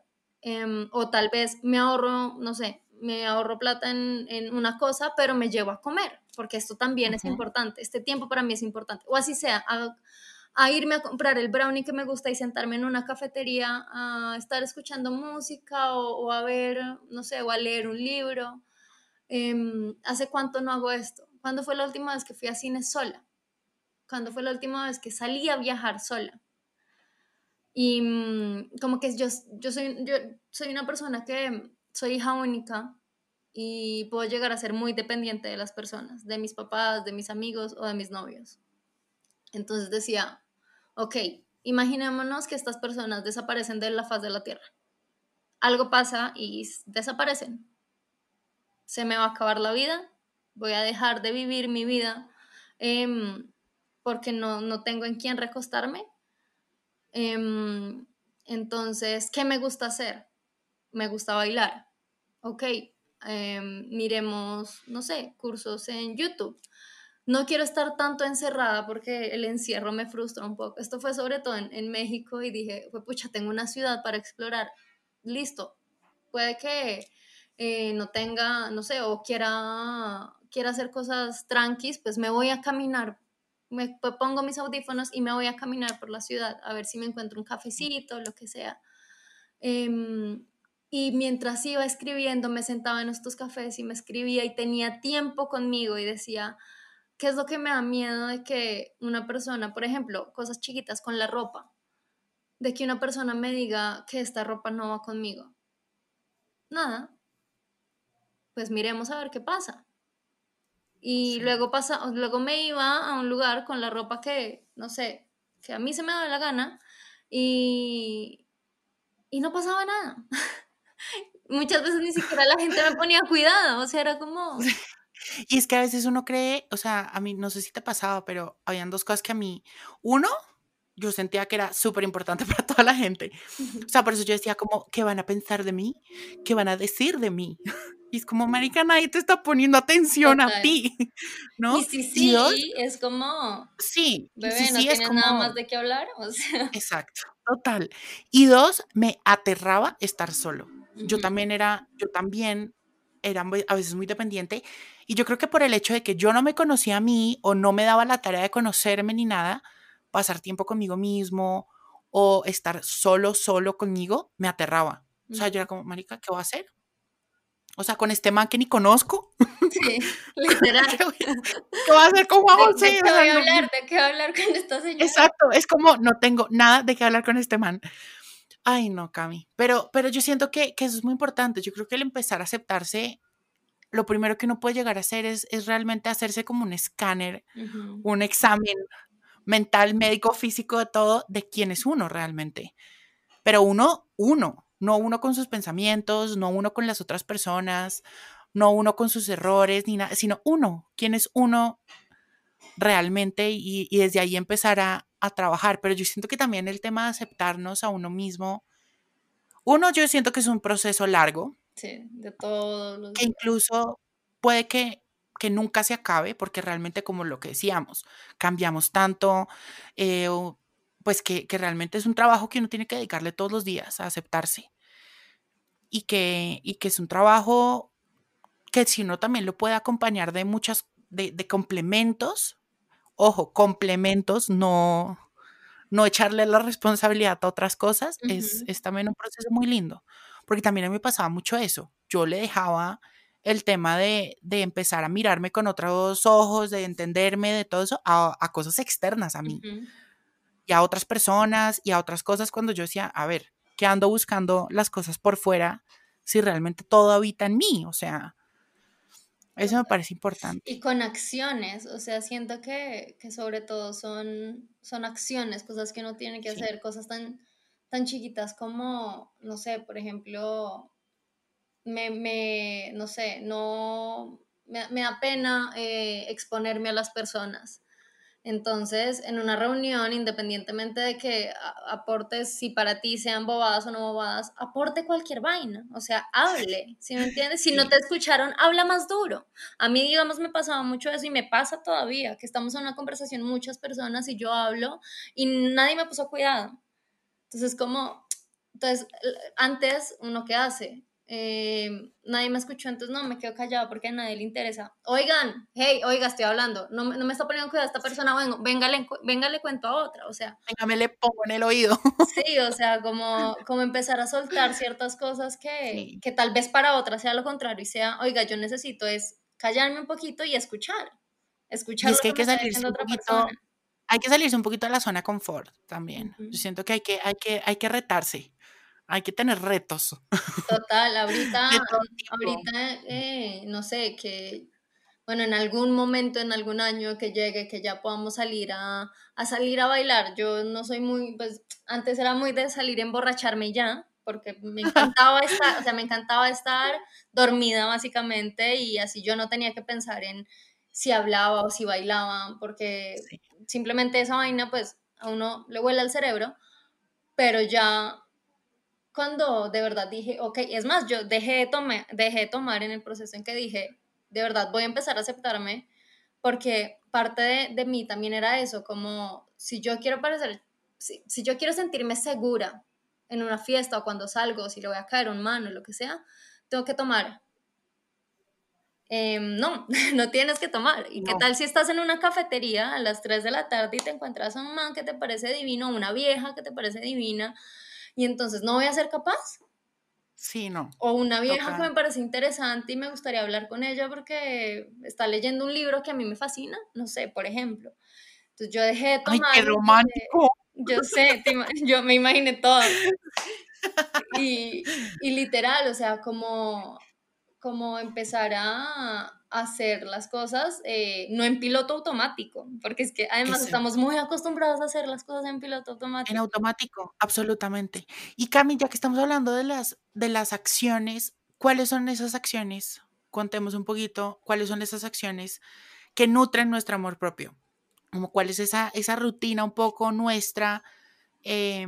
em, o tal vez me ahorro, no sé, me ahorro plata en, una cosa, pero me llevo a comer, porque esto también es importante. Este tiempo para mí es importante. O así sea, a irme a comprar el brownie que me gusta y sentarme en una cafetería a estar escuchando música o, a ver, no sé, o a leer un libro. Em, ¿Hace cuánto no hago esto? ¿Cuándo fue la última vez que fui a cine sola? ¿Cuándo fue la última vez que salí a viajar sola? Y mm, como que yo, yo, soy, yo soy una persona que soy hija única y puedo llegar a ser muy dependiente de las personas, de mis papás, de mis amigos o de mis novios. Entonces decía, ok, imaginémonos que estas personas desaparecen de la faz de la Tierra. Algo pasa y desaparecen. Se me va a acabar la vida, voy a dejar de vivir mi vida em, porque no, no, tengo en quién recostarme. Em, entonces, ¿qué me gusta hacer? Me gusta bailar. Ok, em, miremos, no sé, cursos en YouTube no quiero estar tanto encerrada porque el encierro me frustra un poco. Esto fue sobre todo en, México y dije, pues pucha, tengo una ciudad para explorar. Listo. Puede que eh, no tenga, no sé, o quiera, quiera hacer cosas tranquis, pues me voy a caminar. Me pongo mis audífonos y me voy a caminar por la ciudad a ver si me encuentro un cafecito, lo que sea. Em, y mientras iba escribiendo, me sentaba en estos cafés y me escribía y tenía tiempo conmigo y decía, ¿Qué es lo que me da miedo de que una persona, por ejemplo, cosas chiquitas con la ropa, de que una persona me diga que esta ropa no va conmigo? Nada. Pues miremos a ver qué pasa. Y luego pasa, luego me iba a un lugar con la ropa que, no sé, que a mí se me da la gana y, y no pasaba nada. Muchas veces ni siquiera la gente me ponía cuidado, o sea, era como, Y es que a veces uno cree, o sea, a mí no sé si te pasaba, pero habían dos cosas que a mí, uno, yo sentía que era súper importante para toda la gente. O sea, por eso yo decía como, ¿qué van a pensar de mí? ¿Qué van a decir de mí? Y es como, marica, nadie te está poniendo atención a ti, ¿no? Y sí, sí, es como... Sí, bebé, sí, no tienes como... nada más de qué hablar, o sea... Exacto, total. Y dos, me aterraba estar solo. Yo también era, yo también era a veces muy dependiente y yo creo que por el hecho de que yo no me conocía a mí o no me daba la tarea de conocerme ni nada, pasar tiempo conmigo mismo o estar solo, solo conmigo, me aterraba. O sea, yo era como, marica, ¿qué voy a hacer? O sea, con este man que ni conozco. Sí, literal. ¿Qué voy a hacer con Juan ¿De, qué voy a hablar? ¿De qué voy a hablar con esta señora? Exacto, es como, no tengo nada de qué hablar con este man. Ay, no, Cami. Pero, pero yo siento que, que eso es muy importante. Yo creo que el empezar a aceptarse lo primero que uno puede llegar a hacer es, realmente hacerse como un escáner, un examen mental, médico, físico, de todo, de quién es uno realmente. Pero uno, uno, no uno con sus pensamientos, no uno con las otras personas, no uno con sus errores, ni nada, sino uno, quién es uno realmente y, desde ahí empezar a, a, trabajar. Pero yo siento que también el tema de aceptarnos a uno mismo, uno, yo siento que es un proceso largo, de todos los... Que incluso puede que, que nunca se acabe, porque realmente como lo que decíamos, cambiamos tanto, eh, pues que, que, realmente es un trabajo que uno tiene que dedicarle todos los días a aceptarse. Y que, y que es un trabajo que si uno también lo puede acompañar de muchas, de, de complementos, ojo, complementos, no, no echarle la responsabilidad a otras cosas, es, es también un proceso muy lindo porque también a mí me pasaba mucho eso. Yo le dejaba el tema de, empezar a mirarme con otros ojos, de entenderme, de todo eso, a, cosas externas a mí. Y a otras personas y a otras cosas cuando yo decía, a ver, ¿qué ando buscando las cosas por fuera si realmente todo habita en mí? O sea, eso me parece importante. Y con acciones, o sea, siento que, sobre todo son, son acciones, cosas que uno tiene que hacer, cosas tan tan chiquitas como, no sé, por ejemplo, me, me no sé, no, me, da pena eh, exponerme a las personas. Entonces, en una reunión, independientemente de que aportes, si para ti sean bobadas o no bobadas, aporte cualquier vaina, o sea, hable, ¿sí me entiendes? Si no te escucharon, habla más duro. A mí, digamos, me pasaba mucho eso y me pasa todavía, que estamos en una conversación muchas personas y yo hablo y nadie me puso cuidado. Entonces, como, entonces, antes, uno que hace, eh, nadie me escuchó, entonces no, me quedo callado porque a nadie le interesa. Oigan, hey, oiga, estoy hablando, no, no me está poniendo cuidado esta persona, bueno, venga, le, venga, le cuento a otra, o sea. Venga, me le pongo en el oído. Sí, o sea, como, como empezar a soltar ciertas cosas que, que tal vez para otra sea lo contrario y sea, oiga, yo necesito es callarme un poquito y escuchar, escuchar. Y es que hay que salirse un poquito, hay que salirse un poquito de la zona confort también. Yo siento que hay que, hay que, hay que retarse hay que tener retos. Total, ahorita, ahorita eh, no sé, que, bueno, en algún momento, en algún año que llegue, que ya podamos salir a, a salir a bailar. Yo no soy muy, pues, antes era muy de salir a emborracharme ya, porque me encantaba estar, o sea, me encantaba estar dormida básicamente y así yo no tenía que pensar en si hablaba o si bailaba, porque simplemente esa vaina, pues, a uno le huele al cerebro, pero ya cuando de verdad dije, ok, es más, yo dejé de, tomar, dejé de tomar en el proceso en que dije, de verdad voy a empezar a aceptarme, porque parte de, de mí también era eso, como si yo quiero parecer, si, si, yo quiero sentirme segura en una fiesta o cuando salgo, si le voy a caer un mano, lo que sea, tengo que tomar. Eh, no, no tienes que tomar. ¿Y qué tal si estás en una cafetería a las 3 de la tarde y te encuentras a un man que te parece divino, una vieja que te parece divina, y entonces no voy a ser capaz. Sí, no. O una vieja que me parece interesante y me gustaría hablar con ella porque está leyendo un libro que a mí me fascina, no sé, por ejemplo. Entonces yo dejé de tomar. ¡Ay, qué romántico! Yo sé, yo me imaginé todo. Y, y literal, o sea, como, como empezar a, hacer las cosas eh, no en piloto automático, porque es que además estamos muy acostumbrados a hacer las cosas en piloto automático. En automático, absolutamente. Y Cami, ya que estamos hablando de las, de las acciones, ¿cuáles son esas acciones? Contemos un poquito cuáles son esas acciones que nutren nuestro amor propio. Como cuál es esa, esa rutina un poco nuestra eh,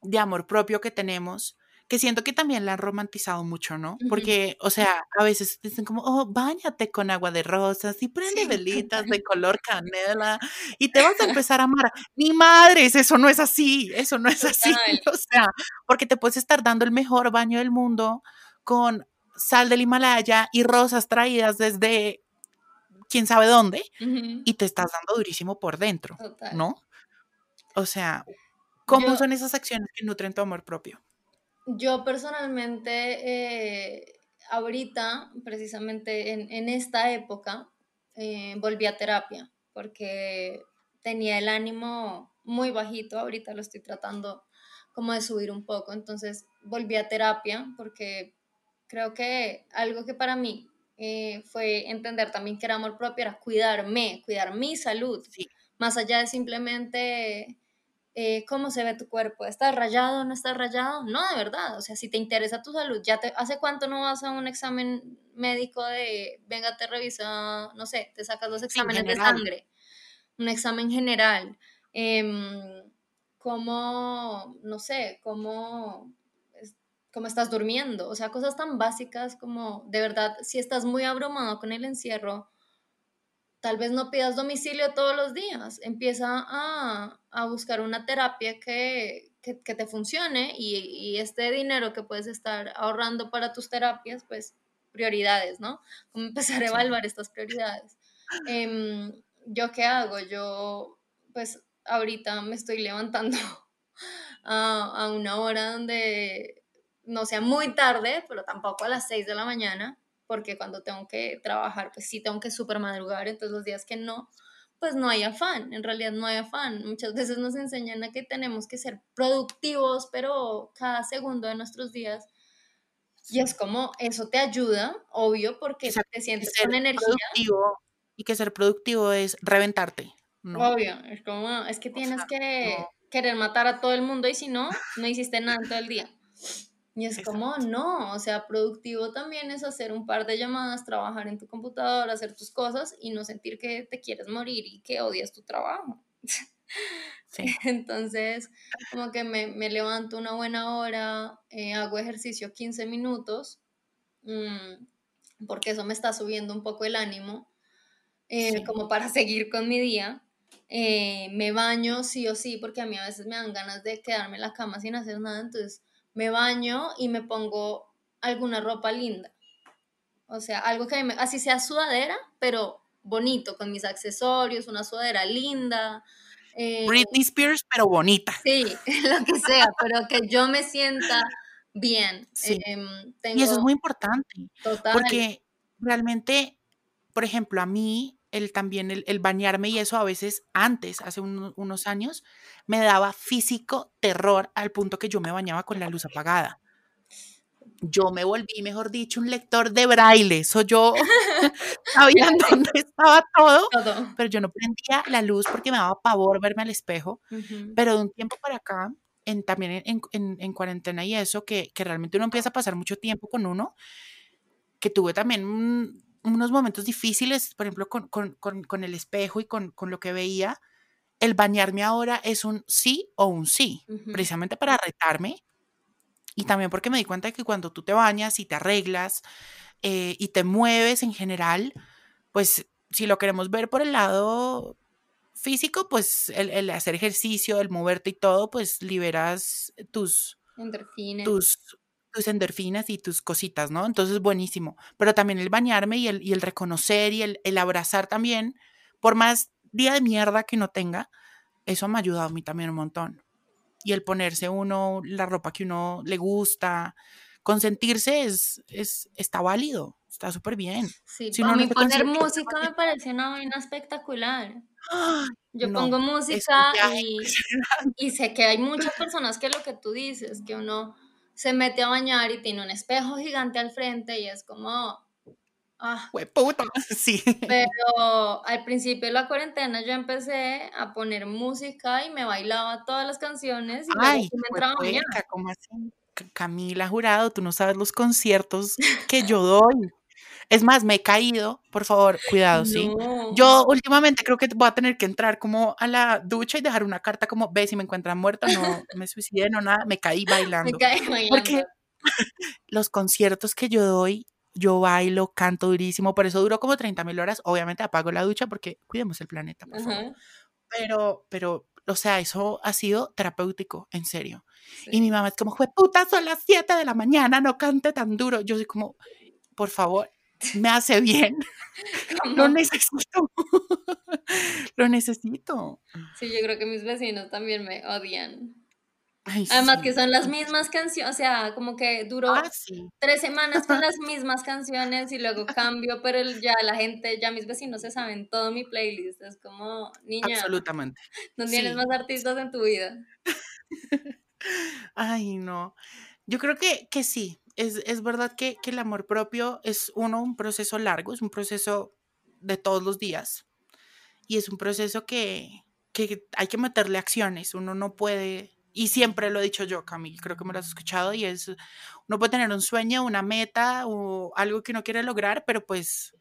de amor propio que tenemos que siento que también la han romantizado mucho, ¿no? Porque, o sea, a veces dicen como, oh, bañate con agua de rosas y prende velitas de color canela y te vas a empezar a amar. Ni madres, eso no es así, eso no es así. O sea, porque te puedes estar dando el mejor baño del mundo con sal del Himalaya y rosas traídas desde quién sabe dónde y te estás dando durísimo por dentro, ¿no? O sea, ¿cómo son esas acciones que nutren tu amor propio? Yo personalmente, eh, ahorita, precisamente en, esta época, eh, volví a terapia porque tenía el ánimo muy bajito, ahorita lo estoy tratando como de subir un poco, entonces volví a terapia porque creo que algo que para mí eh, fue entender también que era amor propio, era cuidarme, cuidar mi salud, más allá de simplemente eh, cómo se ve tu cuerpo, ¿estás rayado no estás rayado? No, de verdad, o sea, si te interesa tu salud, ya te, ¿hace cuánto no vas a un examen médico de, venga, te revisa, no sé, te sacas los exámenes de sangre, un examen general, eh, cómo, no sé, cómo, cómo estás durmiendo, o sea, cosas tan básicas como, de verdad, si estás muy abrumado con el encierro, tal vez no pidas domicilio todos los días, empieza a, buscar una terapia que, te funcione y, este dinero que puedes estar ahorrando para tus terapias, pues prioridades, ¿no? Como empezar a evaluar estas prioridades. Em, ¿Yo qué hago? Yo, pues ahorita me estoy levantando a, a una hora donde no sea muy tarde, pero tampoco a las 6 de la mañana porque cuando tengo que trabajar, pues sí tengo que súper madrugar, entonces los días que no, pues no hay afán, en realidad no hay afán. Muchas veces nos enseñan a que tenemos que ser productivos, pero cada segundo de nuestros días. Y es como, eso te ayuda, obvio, porque te sientes con energía. y que ser productivo es reventarte. Obvio, es como, es que tienes que querer matar a todo el mundo y si no, no hiciste nada todo el día. Y es como, no, o sea, productivo también es hacer un par de llamadas, trabajar en tu computadora, hacer tus cosas y no sentir que te quieres morir y que odias tu trabajo. Sí. Entonces, como que me, me, levanto una buena hora, eh, hago ejercicio 15 minutos, mm, porque eso me está subiendo un poco el ánimo, eh, como para seguir con mi día. Eh, me baño sí o sí, porque a mí a veces me dan ganas de quedarme en la cama sin hacer nada, entonces me baño y me pongo alguna ropa linda. O sea, algo que me, así sea sudadera, pero bonito, con mis accesorios, una sudadera linda. Eh, Britney Spears, pero bonita. Sí, lo que sea, pero que yo me sienta bien. Em, y eso es muy importante. Total. Porque realmente, por ejemplo, a mí, el también el, bañarme y eso a veces antes, hace unos años, me daba físico terror al punto que yo me bañaba con la luz apagada yo me volví, mejor dicho, un lector de braille. Soy yo sabía dónde estaba todo, pero yo no prendía la luz porque me daba pavor verme al espejo. Pero de un tiempo para acá, en, también en, en, cuarentena y eso, que, que, realmente uno empieza a pasar mucho tiempo con uno, que tuve también unos momentos difíciles, por ejemplo, con, con, con, con el espejo y con, lo que veía. El bañarme ahora es un sí o un sí, precisamente para retarme y también porque me di cuenta de que cuando tú te bañas y te arreglas eh, y te mueves en general, pues si lo queremos ver por el lado físico, pues el, hacer ejercicio, el moverte y todo, pues liberas tus. Tus, tus endorfinas y tus cositas, ¿no? Entonces, buenísimo. Pero también el bañarme y el, y el reconocer y el, el abrazar también, por más día de mierda que no tenga, eso me ha ayudado a mí también un montón y el ponerse uno la ropa que uno le gusta, consentirse es, es está válido, está súper bien. Sí, si mí poner música me parece una vaina espectacular. Yo pongo música y, y, sé que hay muchas personas que lo que tú dices, que uno se mete a bañar y tiene un espejo gigante al frente y es como, Ah, puta, sí. Pero al principio de la cuarentena yo empecé a poner música y me bailaba todas las canciones y Ay, me entraba ¿cómo así? Camila Jurado, tú no sabes los conciertos que yo doy. Es más, me he caído, por favor, cuidado, ¿sí? Yo últimamente creo que voy a tener que entrar como a la ducha y dejar una carta como, ve si me encuentran muerta, no me suicidé, no nada, me caí bailando. Me caí bailando. Porque los conciertos que yo doy yo bailo, canto durísimo, por eso duró como 30 mil horas. Obviamente apago la ducha porque cuidemos el planeta, por favor. Pero, pero, o sea, eso ha sido terapéutico, en serio. Y mi mamá es como, puta, son las 7 de la mañana, no cante tan duro. Yo soy como, por favor, me hace bien. Lo necesito. Lo necesito. Sí, yo creo que mis vecinos también me odian. Además que son las mismas canciones, o sea, como que duró ah, tres semanas con las mismas canciones y luego cambio, pero ya la gente, ya mis vecinos se saben todo mi playlist, es como, niña, absolutamente. No tienes más artistas en tu vida. Ay, no. Yo creo que, que sí, es, es verdad que, que el amor propio es uno, un proceso largo, es un proceso de todos los días y es un proceso que, que hay que meterle acciones, uno no puede y siempre lo he dicho yo, Camille, creo que me lo has escuchado, y es, uno puede tener un sueño, una meta o algo que uno quiere lograr, pero pues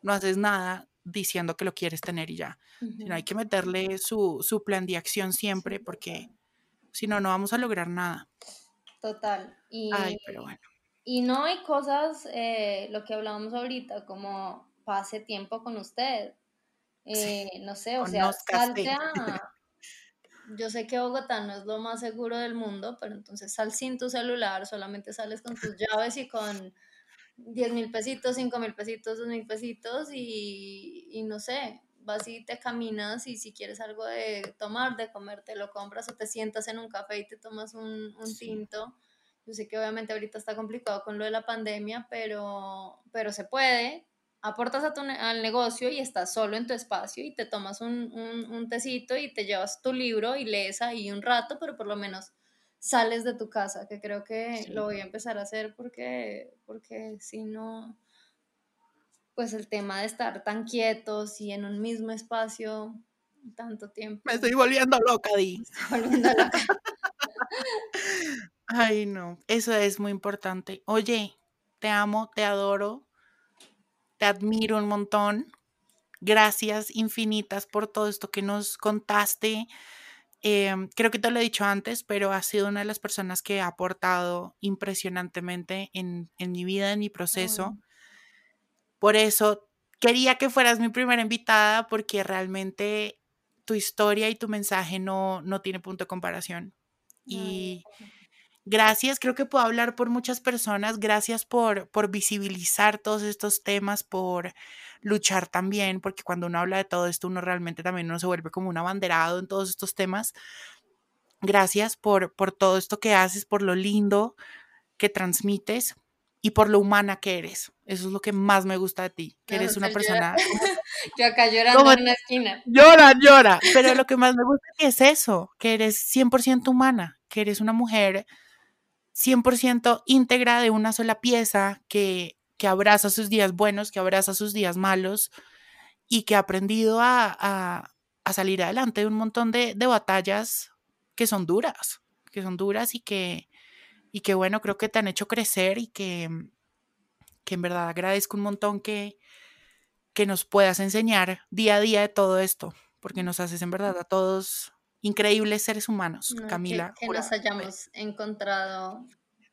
no haces nada diciendo que lo quieres tener y ya. Sino hay que meterle su, su, plan de acción siempre, porque si no, no vamos a lograr nada. Total. Y, Ay, pero bueno. Y no hay cosas, eh, lo que hablábamos ahorita, como pase tiempo con usted. Eh, no sé, o sea, salte a, yo sé que Bogotá no es lo más seguro del mundo, pero entonces sal sin tu celular, solamente sales con tus llaves y con 10 mil pesitos, 5 mil pesitos, 2 mil pesitos y, y, no sé, vas y te caminas y si quieres algo de tomar, de comer, te lo compras o te sientas en un café y te tomas un, un tinto. Yo sé que obviamente ahorita está complicado con lo de la pandemia, pero, pero se puede, aportas a tu, al negocio y estás solo en tu espacio y te tomas un, un, tecito y te llevas tu libro y lees ahí un rato, pero por lo menos sales de tu casa, que creo que lo voy a empezar a hacer porque, porque si no, pues el tema de estar tan quietos y en un mismo espacio tanto tiempo. Me estoy volviendo loca, Di. Ay, no, eso es muy importante. Oye, te amo, te adoro, te admiro un montón. Gracias infinitas por todo esto que nos contaste. Em, creo que te lo he dicho antes, pero has sido una de las personas que ha aportado impresionantemente en, mi vida, en mi proceso. Por eso quería que fueras mi primera invitada porque realmente tu historia y tu mensaje no, no tiene punto de comparación. Y, Gracias, creo que puedo hablar por muchas personas. Gracias por, por visibilizar todos estos temas, por luchar también, porque cuando uno habla de todo esto, uno realmente también uno se vuelve como un abanderado en todos estos temas. Gracias por, por todo esto que haces, por lo lindo que transmites y por lo humana que eres. Eso es lo que más me gusta de ti, que eres una persona... Yo acá llorando en una esquina. Llora, llora. Pero lo que más me gusta es eso, que eres 100% humana, que eres una mujer 100% íntegra de una sola pieza, que, que abraza sus días buenos, que abraza sus días malos y que ha aprendido a, a, a salir adelante de un montón de, de, batallas que son duras, que son duras y que, y que bueno, creo que te han hecho crecer y que, que en verdad agradezco un montón que, que nos puedas enseñar día a día de todo esto, porque nos haces en verdad a todos increíbles seres humanos, Camila. Que, que nos hayamos encontrado.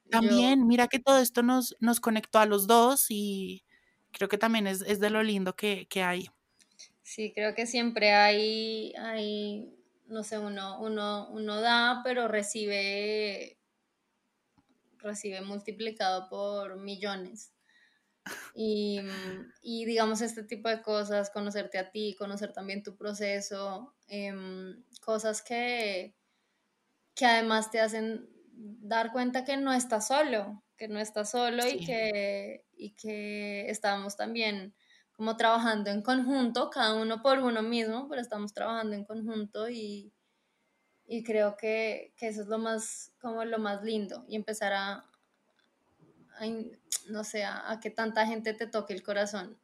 También, yo... mira que todo esto nos, nos conectó a los dos y creo que también es, es de lo lindo que, que, hay. Sí, creo que siempre hay, hay no sé, uno, uno, uno da, pero recibe, recibe multiplicado por millones. Y, y, digamos este tipo de cosas, conocerte a ti, conocer también tu proceso, eh, cosas que, que además te hacen dar cuenta que no estás solo, que no estás solo sí. y, que, y que estamos también como trabajando en conjunto, cada uno por uno mismo, pero estamos trabajando en conjunto y, y creo que, que, eso es lo más, como lo más lindo y empezar a, a no sé, a, a, que tanta gente te toque el corazón,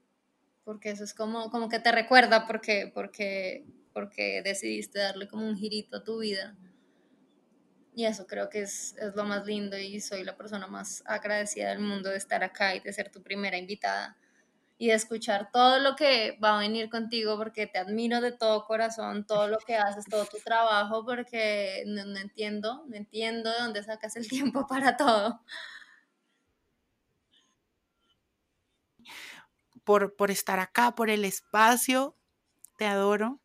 porque eso es como, como que te recuerda porque, porque, porque decidiste darle como un girito a tu vida. Y eso creo que es, es, lo más lindo y soy la persona más agradecida del mundo de estar acá y de ser tu primera invitada y de escuchar todo lo que va a venir contigo porque te admiro de todo corazón, todo lo que haces, todo tu trabajo, porque no, no entiendo, no entiendo de dónde sacas el tiempo para todo. Por, por estar acá, por el espacio, te adoro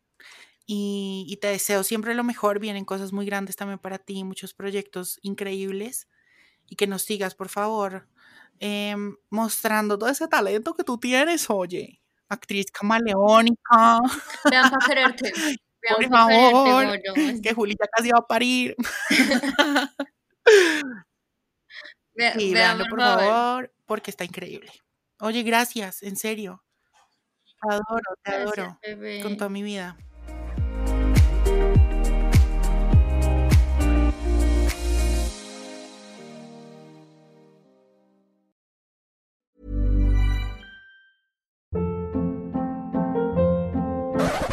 y, y, te deseo siempre lo mejor. Vienen cosas muy grandes también para ti, muchos proyectos increíbles y que nos sigas, por favor, eh, mostrando todo ese talento que tú tienes, oye, actriz camaleónica. Vean para quererte. Vean por favor, quererte, que Julita casi va a parir. Ve, sí, veanlo, por favor, porque está increíble. Oye, gracias, en serio. Te adoro, te Gracias, adoro. bebé. Con toda mi vida.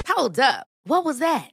Hold up. What was that?